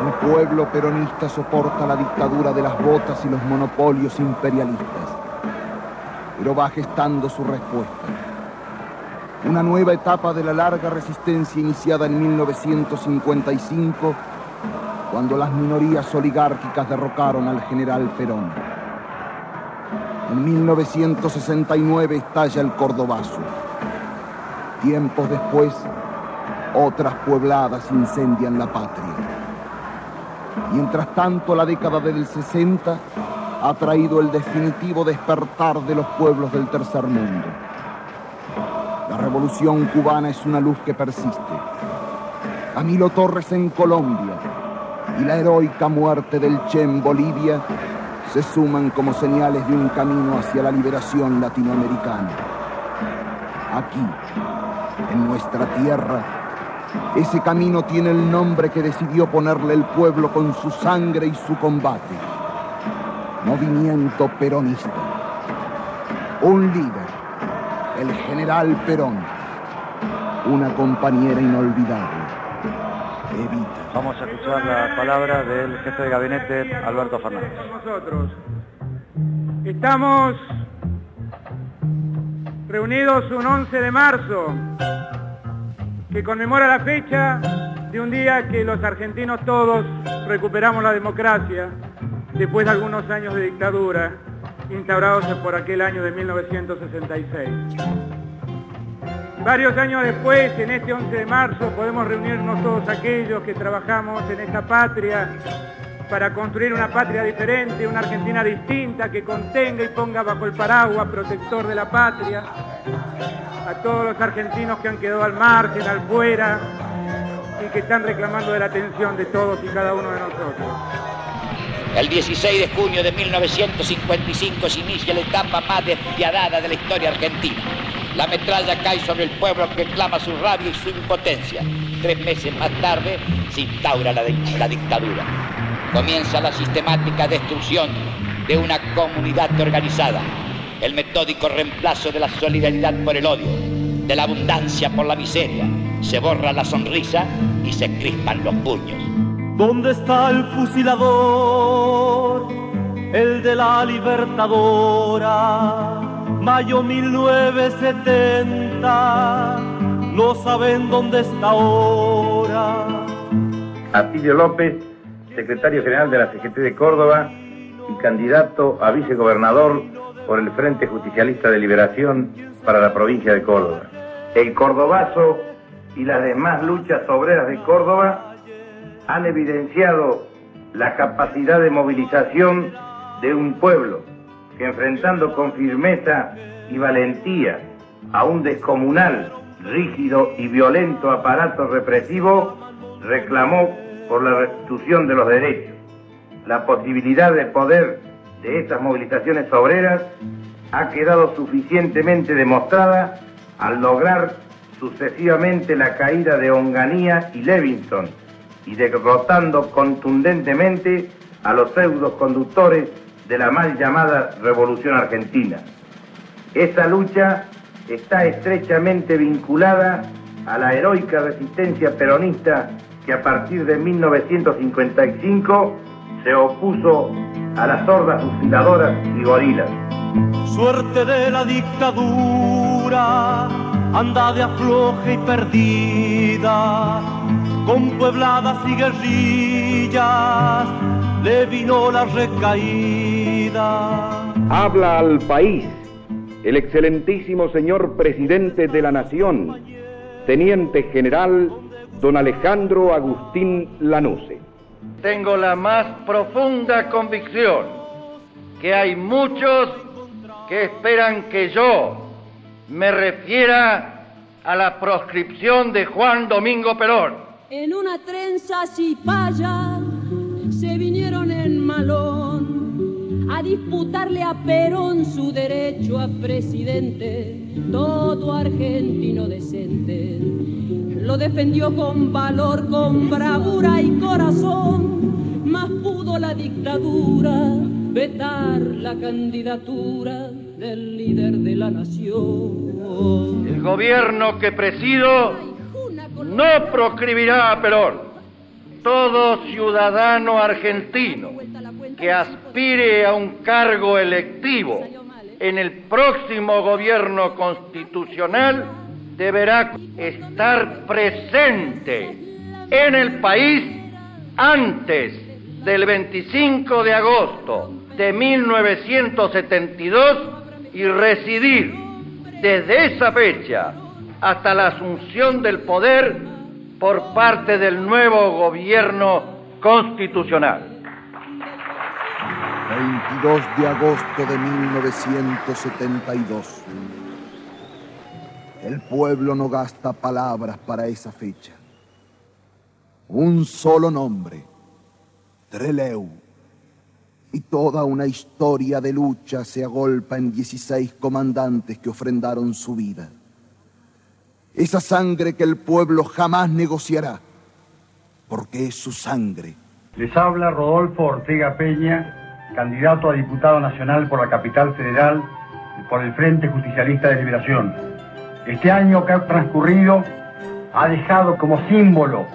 El pueblo peronista soporta la dictadura de las botas y los monopolios imperialistas, pero va gestando su respuesta. Una nueva etapa de la larga resistencia iniciada en 1955, cuando las minorías oligárquicas derrocaron al general Perón. En 1969 estalla el Cordobazo. Tiempos después, otras puebladas incendian la patria. Mientras tanto, la década del 60 ha traído el definitivo despertar de los pueblos del tercer mundo. La revolución cubana es una luz que persiste. Camilo Torres en Colombia y la heroica muerte del Che en Bolivia se suman como señales de un camino hacia la liberación latinoamericana. Aquí, en nuestra tierra, ese camino tiene el nombre que decidió ponerle el pueblo con su sangre y su combate. Movimiento peronista. Un líder, el general Perón. Una compañera inolvidable. Evita. Vamos a escuchar la palabra del jefe de gabinete, Alberto Fernández. Nosotros estamos reunidos un 11 de marzo que conmemora la fecha de un día que los argentinos todos recuperamos la democracia después de algunos años de dictadura instaurados por aquel año de 1966. Varios años después, en este 11 de marzo, podemos reunirnos todos aquellos que trabajamos en esta patria para construir una patria diferente, una Argentina distinta que contenga y ponga bajo el paraguas protector de la patria a todos los argentinos que han quedado al margen, al fuera y que están reclamando de la atención de todos y cada uno de nosotros. El 16 de junio de 1955 se inicia la etapa más despiadada de la historia argentina. La metralla cae sobre el pueblo que clama su rabia y su impotencia. Tres meses más tarde se instaura la, la dictadura. Comienza la sistemática destrucción de una comunidad organizada, el metódico reemplazo de la solidaridad por el odio, de la abundancia por la miseria. Se borra la sonrisa y se crispan los puños. ¿Dónde está el fusilador? El de la Libertadora. Mayo 1970. No saben dónde está ahora. Atilio López, secretario general de la CGT de Córdoba y candidato a vicegobernador por el Frente Justicialista de Liberación para la provincia de Córdoba. El Cordobazo y las demás luchas obreras de Córdoba han evidenciado la capacidad de movilización de un pueblo que enfrentando con firmeza y valentía a un descomunal, rígido y violento aparato represivo, reclamó por la restitución de los derechos. La posibilidad de poder de estas movilizaciones obreras ha quedado suficientemente demostrada al lograr sucesivamente la caída de Onganía y Levinson y derrotando contundentemente a los pseudos conductores de la mal llamada Revolución Argentina. Esta lucha está estrechamente vinculada a la heroica resistencia peronista que a partir de 1955 se opuso a las hordas fusiladoras y gorilas. Suerte de la dictadura, anda de afloje y perdida, con puebladas y guerrillas, le vino la recaída. Habla al país el excelentísimo señor presidente de la Nación, teniente general don Alejandro Agustín Lanuse. Tengo la más profunda convicción que hay muchos que esperan que yo me refiera a la proscripción de Juan Domingo Perón. Disputarle a Perón su derecho a presidente, todo argentino decente. Lo defendió con valor, con bravura y corazón, más pudo la dictadura vetar la candidatura del líder de la nación. El gobierno que presido no proscribirá a Perón. todo ciudadano argentino que aspire a un cargo electivo en el próximo gobierno constitucional deberá estar presente en el país antes del 25 de agosto de 1972 y residir desde esa fecha hasta la asunción del poder por parte del nuevo gobierno constitucional. 22 de agosto de 1972. El pueblo no gasta palabras para esa fecha. Un solo nombre, Treleu. Y toda una historia de lucha se agolpa en 16 comandantes que ofrendaron su vida. Esa sangre que el pueblo jamás negociará, porque es su sangre. Les habla Rodolfo Ortega Peña, candidato a diputado nacional por la capital federal por el Frente Justicialista de Liberación. Este año que ha transcurrido ha dejado como símbolo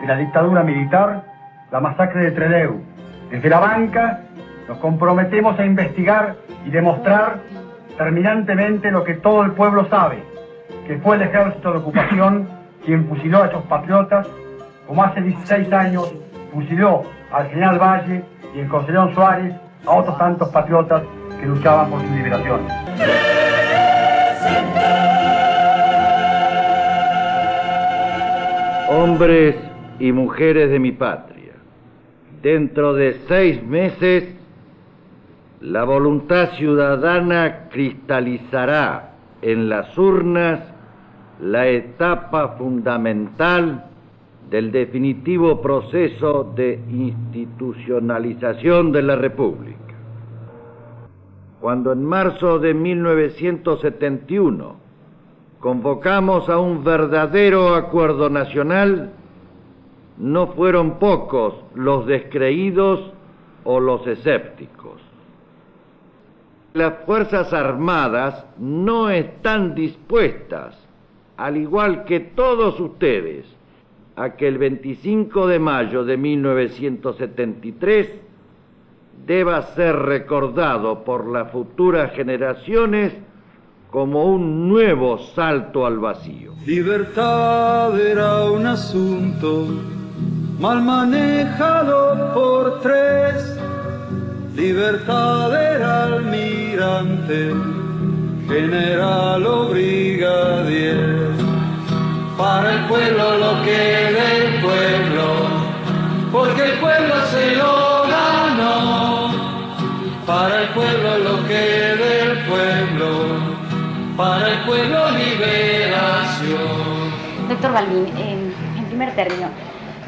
de la dictadura militar la masacre de Trelew. Desde la banca nos comprometemos a investigar y demostrar terminantemente lo que todo el pueblo sabe, que fue el ejército de ocupación quien fusiló a esos patriotas, como hace 16 años fusiló al general Valle y en Concepción Suárez a otros tantos patriotas que luchaban por su liberación. Hombres y mujeres de mi patria, dentro de seis meses la voluntad ciudadana cristalizará en las urnas la etapa fundamental del definitivo proceso de institucionalización de la República. Cuando en marzo de 1971 convocamos a un verdadero acuerdo nacional, no fueron pocos los descreídos o los escépticos. Las Fuerzas Armadas no están dispuestas, al igual que todos ustedes, a que el 25 de mayo de 1973 deba ser recordado por las futuras generaciones como un nuevo salto al vacío. Libertad era un asunto mal manejado por tres. Libertad era almirante, general o En primer término,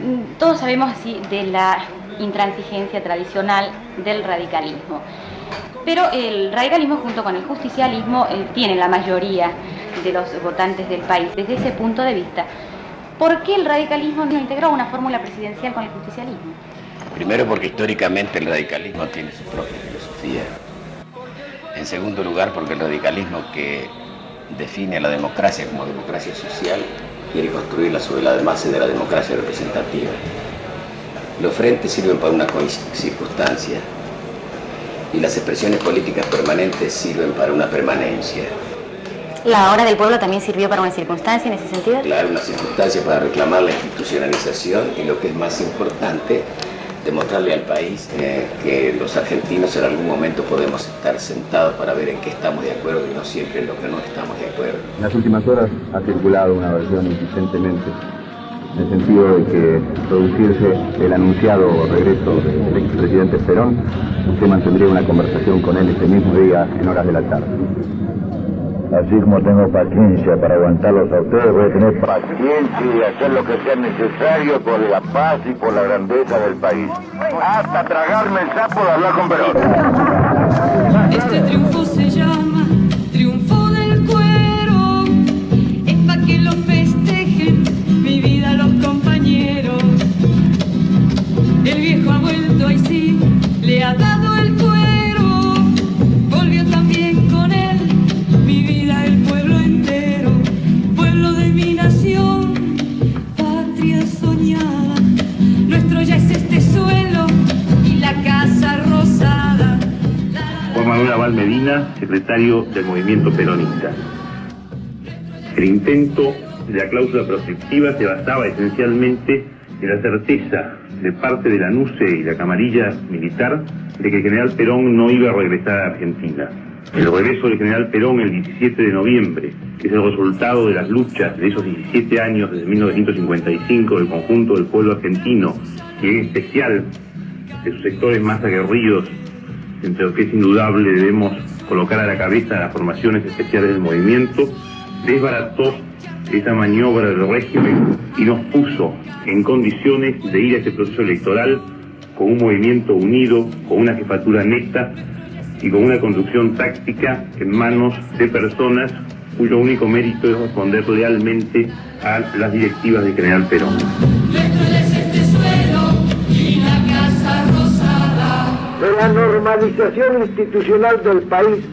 mm, todos sabemos así de la intransigencia tradicional del radicalismo. Pero el radicalismo junto con el justicialismo eh, tiene la mayoría de los votantes del país. Desde ese punto de vista, ¿por qué el radicalismo no integró una fórmula presidencial con el justicialismo? Primero porque históricamente el radicalismo tiene su propia filosofía. En segundo lugar porque el radicalismo que define a la democracia como democracia social quiere construirla sobre la base de la democracia representativa. Los frentes sirven para una circunstancia y las expresiones políticas permanentes sirven para una permanencia. ¿La hora del pueblo también sirvió para una circunstancia en ese sentido? Claro, una circunstancia para reclamar la institucionalización y lo que es más importante, demostrarle al país eh, que los argentinos en algún momento podemos estar sentados para ver en qué estamos de acuerdo y no siempre en lo que no estamos de acuerdo. En las últimas horas ha circulado una versión insistentemente en el sentido de que producirse el anunciado regreso del expresidente Perón, usted mantendría una conversación con él ese mismo día en horas de la tarde. Así como tengo paciencia para aguantarlos a ustedes, voy a tener paciencia y hacer lo que sea necesario por la paz y por la grandeza del país. Hasta tragarme el sapo de hablar con Perón. Este triunfo Argentina, secretario del movimiento peronista. El intento de la cláusula proscriptiva se basaba esencialmente en la certeza de parte de la NUCE y la camarilla militar de que el general Perón no iba a regresar a Argentina. El regreso del general Perón el 17 de noviembre, es el resultado de las luchas de esos 17 años desde 1955 del conjunto del pueblo argentino y en especial de sus sectores más aguerridos, entre los que es indudable debemos colocar a la cabeza las formaciones especiales del movimiento, desbarató esa maniobra del régimen y nos puso en condiciones de ir a ese proceso electoral con un movimiento unido, con una jefatura neta y con una conducción táctica en manos de personas cuyo único mérito es responder lealmente a las directivas del general Perón. De la normalización institucional del país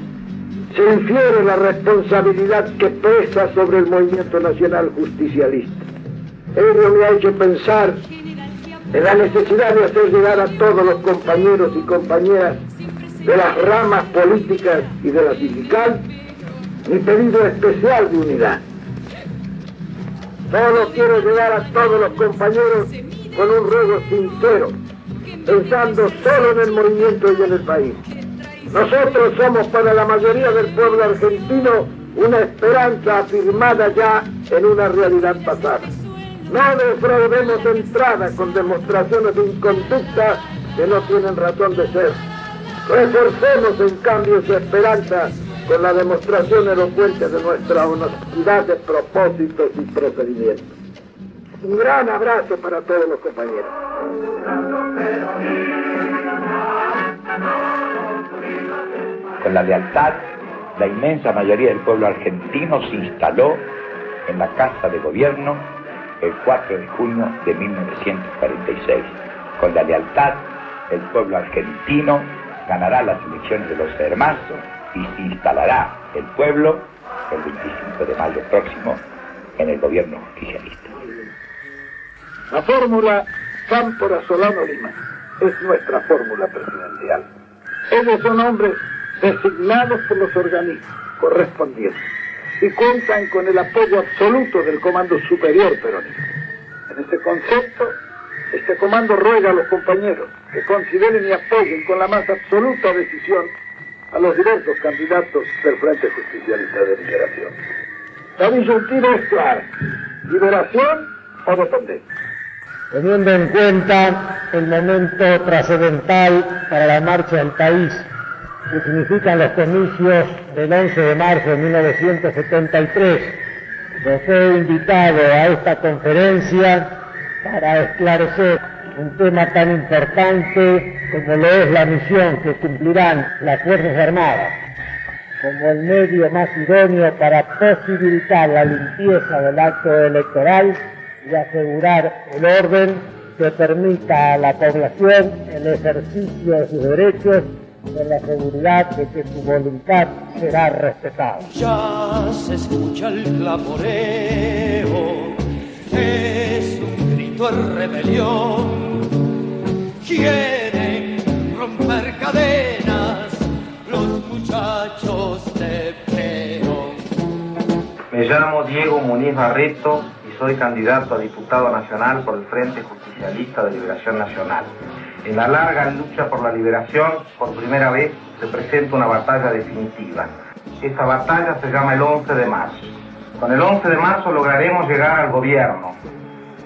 se infiere la responsabilidad que pesa sobre el movimiento nacional justicialista. Ello me ha hecho pensar en la necesidad de hacer llegar a todos los compañeros y compañeras de las ramas políticas y de la sindical mi pedido especial de unidad. Solo quiero llegar a todos los compañeros con un ruego sincero, pensando solo en el movimiento y en el país. Nosotros somos para la mayoría del pueblo argentino una esperanza afirmada ya en una realidad pasada. No defraudemos entrada con demostraciones de inconducta que no tienen razón de ser. Reforcemos en cambio esa esperanza con la demostración elocuente de nuestra honestidad de propósitos y procedimientos. Un gran abrazo para todos los compañeros. Con la lealtad, la inmensa mayoría del pueblo argentino se instaló en la Casa de Gobierno el 4 de junio de 1946. Con la lealtad, el pueblo argentino ganará las elecciones de los marzo y se instalará el pueblo el 25 de mayo próximo en el gobierno justicialista. La fórmula Cámpora Solano Lima es nuestra fórmula presidencial. Ellos son hombres designados por los organismos correspondientes y cuentan con el apoyo absoluto del Comando Superior Peronista. En este concepto, este comando ruega a los compañeros que consideren y apoyen con la más absoluta decisión a los diversos candidatos del Frente Justicialista de Liberación. La disyuntiva es clara, liberación o dependencia. Teniendo en cuenta el momento trascendental para la marcha del país que significan los comicios del 11 de marzo de 1973, los he invitado a esta conferencia para esclarecer un tema tan importante como lo es la misión que cumplirán las Fuerzas Armadas como el medio más idóneo para posibilitar la limpieza del acto electoral y asegurar el orden que permita a la población el ejercicio de sus derechos con la seguridad de que su voluntad será respetada. Ya se escucha el clamoreo, es un grito de rebelión. Quieren romper cadenas los muchachos de Perón. Me llamo Diego Muniz Barreto soy candidato a diputado nacional por el Frente Justicialista de Liberación Nacional. En la larga lucha por la liberación, por primera vez se presenta una batalla definitiva. Esta batalla se llama el 11 de marzo. Con el 11 de marzo lograremos llegar al gobierno.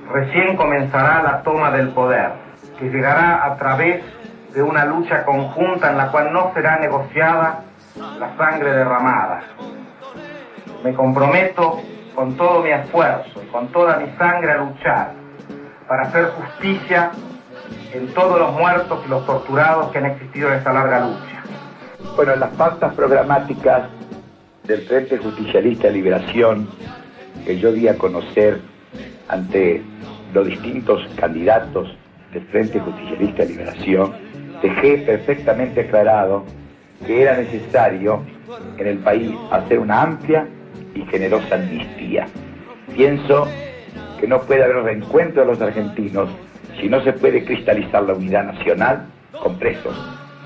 Recién comenzará la toma del poder, que llegará a través de una lucha conjunta en la cual no será negociada la sangre derramada. Me comprometo con todo mi esfuerzo y con toda mi sangre a luchar para hacer justicia en todos los muertos y los torturados que han existido en esta larga lucha. Bueno, en las pautas programáticas del Frente Justicialista de Liberación que yo di a conocer ante los distintos candidatos del Frente Justicialista de Liberación, dejé perfectamente aclarado que era necesario en el país hacer una amplia y generosa amnistía. Pienso que no puede haber reencuentro de los argentinos si no se puede cristalizar la unidad nacional con presos,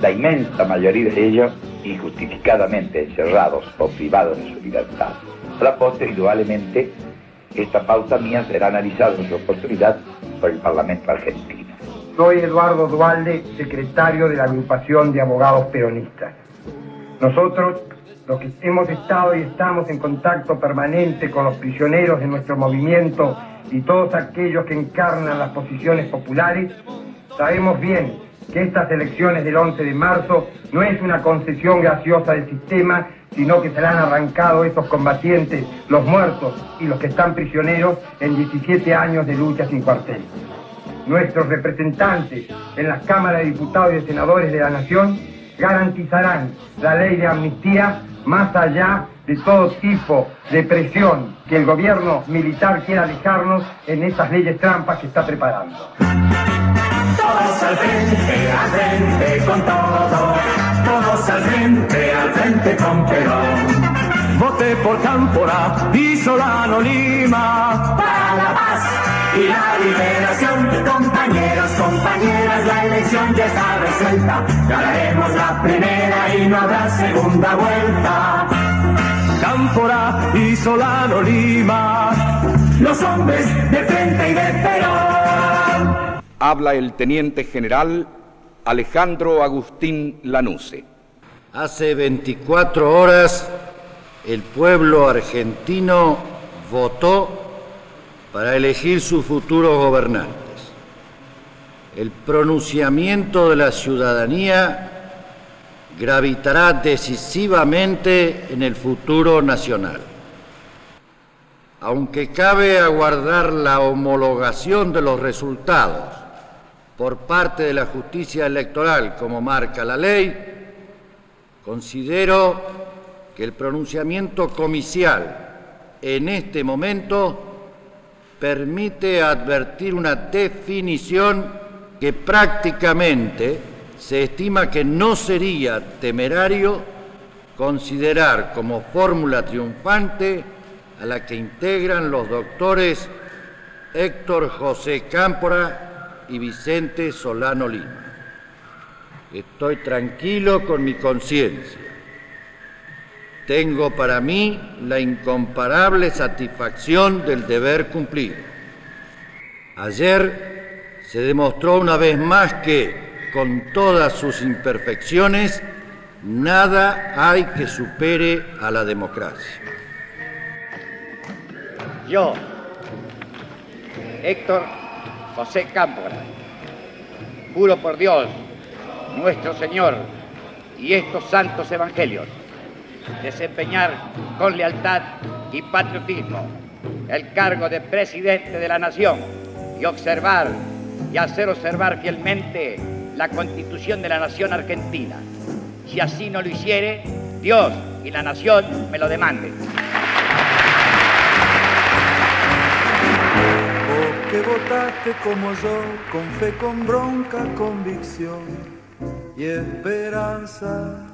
la inmensa mayoría de ellos injustificadamente encerrados o privados de su libertad. A la postre, indudablemente, esta pauta mía será analizada en su oportunidad por el Parlamento argentino. Soy Eduardo Dualde, secretario de la agrupación de abogados peronistas. Nosotros, los que hemos estado y estamos en contacto permanente con los prisioneros de nuestro movimiento y todos aquellos que encarnan las posiciones populares, sabemos bien que estas elecciones del 11 de marzo no es una concesión graciosa del sistema, sino que se han arrancado estos combatientes, los muertos y los que están prisioneros en 17 años de lucha sin cuartel. Nuestros representantes en las cámaras de diputados y de senadores de la Nación garantizarán la ley de amnistía más allá de todo tipo de presión que el gobierno militar quiera dejarnos en estas leyes trampas que está preparando. Todos al frente, al frente con todo. Todos al frente, al frente con Perón. Voté por Cámpora y Solano Lima. Para la paz y la liberación. Compañeros, compañeras, la elección ya está resuelta. Ganaremos la primera y no habrá segunda vuelta. Cámpora y Solano Lima. Los hombres de frente y de Perón. Habla el teniente general Alejandro Agustín Lanuse. Hace 24 horas el pueblo argentino votó para elegir sus futuros gobernantes. El pronunciamiento de la ciudadanía gravitará decisivamente en el futuro nacional. Aunque cabe aguardar la homologación de los resultados por parte de la justicia electoral como marca la ley, considero que el pronunciamiento comicial en este momento permite advertir una definición que prácticamente se estima que no sería temerario considerar como fórmula triunfante a la que integran los doctores Héctor José Cámpora y Vicente Solano Lima. Estoy tranquilo con mi conciencia. Tengo para mí la incomparable satisfacción del deber cumplido. Ayer se demostró una vez más que, con todas sus imperfecciones, nada hay que supere a la democracia. Yo, Héctor José Cámpora, juro por Dios, nuestro Señor, y estos santos evangelios, desempeñar con lealtad y patriotismo el cargo de presidente de la nación y observar y hacer observar fielmente la constitución de la nación argentina. Si así no lo hiciere, Dios y la nación me lo demanden. Votaste como yo, con fe, con bronca, convicción y esperanza.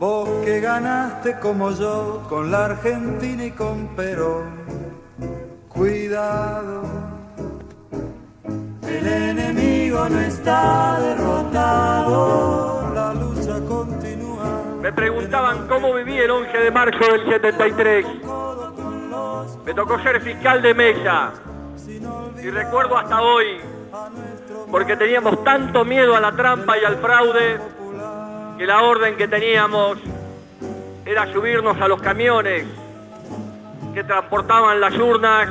Vos que ganaste como yo, con la Argentina y con Perón. Cuidado, el enemigo no está derrotado, la lucha continúa. Me preguntaban cómo viví el 11 de marzo del 73. Me tocó ser fiscal de mesa. Y recuerdo hasta hoy, porque teníamos tanto miedo a la trampa y al fraude, que la orden que teníamos era subirnos a los camiones que transportaban las urnas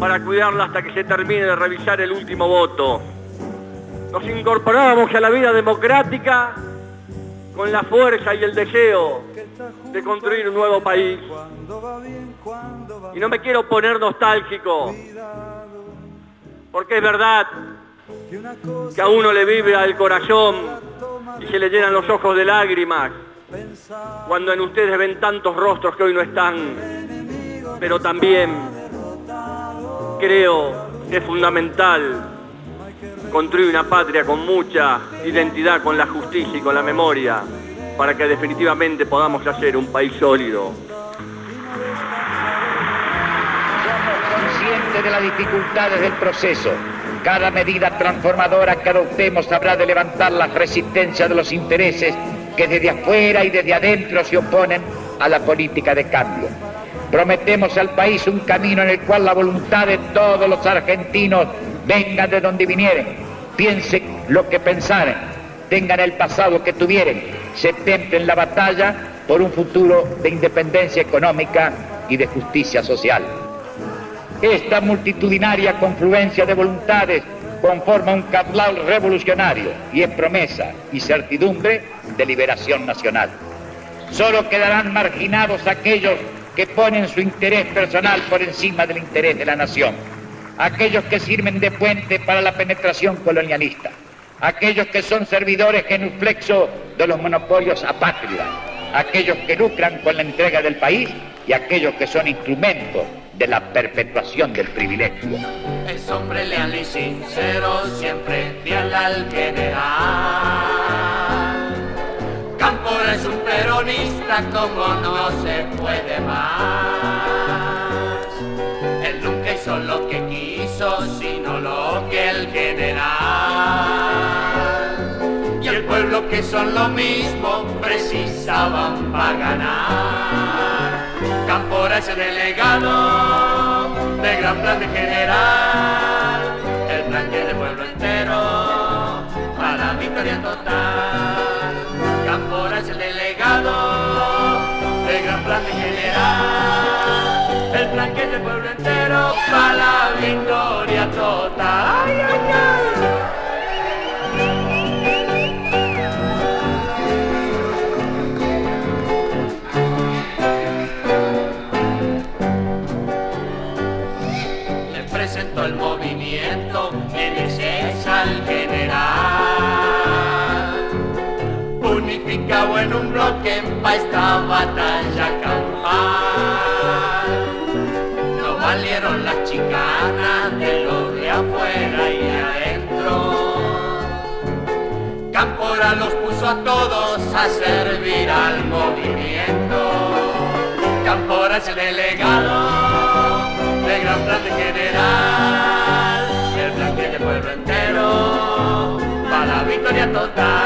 para cuidarlas hasta que se termine de revisar el último voto. Nos incorporábamos a la vida democrática con la fuerza y el deseo de construir un nuevo país. Y no me quiero poner nostálgico, porque es verdad que a uno le vibra el corazón se le llenan los ojos de lágrimas cuando en ustedes ven tantos rostros que hoy no están, pero también creo que es fundamental construir una patria con mucha identidad, con la justicia y con la memoria, para que definitivamente podamos hacer un país sólido. conscientes de las dificultades del proceso, Cada medida transformadora que adoptemos habrá de levantar la resistencia de los intereses que desde afuera y desde adentro se oponen a la política de cambio. Prometemos al país un camino en el cual la voluntad de todos los argentinos venga de donde vinieren, piensen lo que pensaren, tengan el pasado que tuvieren, se templen la batalla por un futuro de independencia económica y de justicia social. Esta multitudinaria confluencia de voluntades conforma un caudal revolucionario y es promesa y certidumbre de liberación nacional. Solo quedarán marginados aquellos que ponen su interés personal por encima del interés de la nación, aquellos que sirven de puente para la penetración colonialista, aquellos que son servidores genuflexos de los monopolios apátridas, aquellos que lucran con la entrega del país y aquellos que son instrumentos de la perpetuación del privilegio. Es hombre leal y sincero, siempre fiel al general. Cámpora es un peronista como no se puede más. Él nunca hizo lo que quiso, sino lo que el general. Y el pueblo que son lo mismo precisaban para ganar. Es el delegado de gran plan de general. El plan que del pueblo entero para la victoria total. Es el delegado del gran plan de general. El plan que del pueblo entero para la victoria total. En un bloque pa' esta batalla campal. No valieron las chicanas de los de afuera y de adentro. Cámpora los puso a todos a servir al movimiento. Cámpora es el delegado del gran plan de general, el plan que pueblo entero para la victoria total.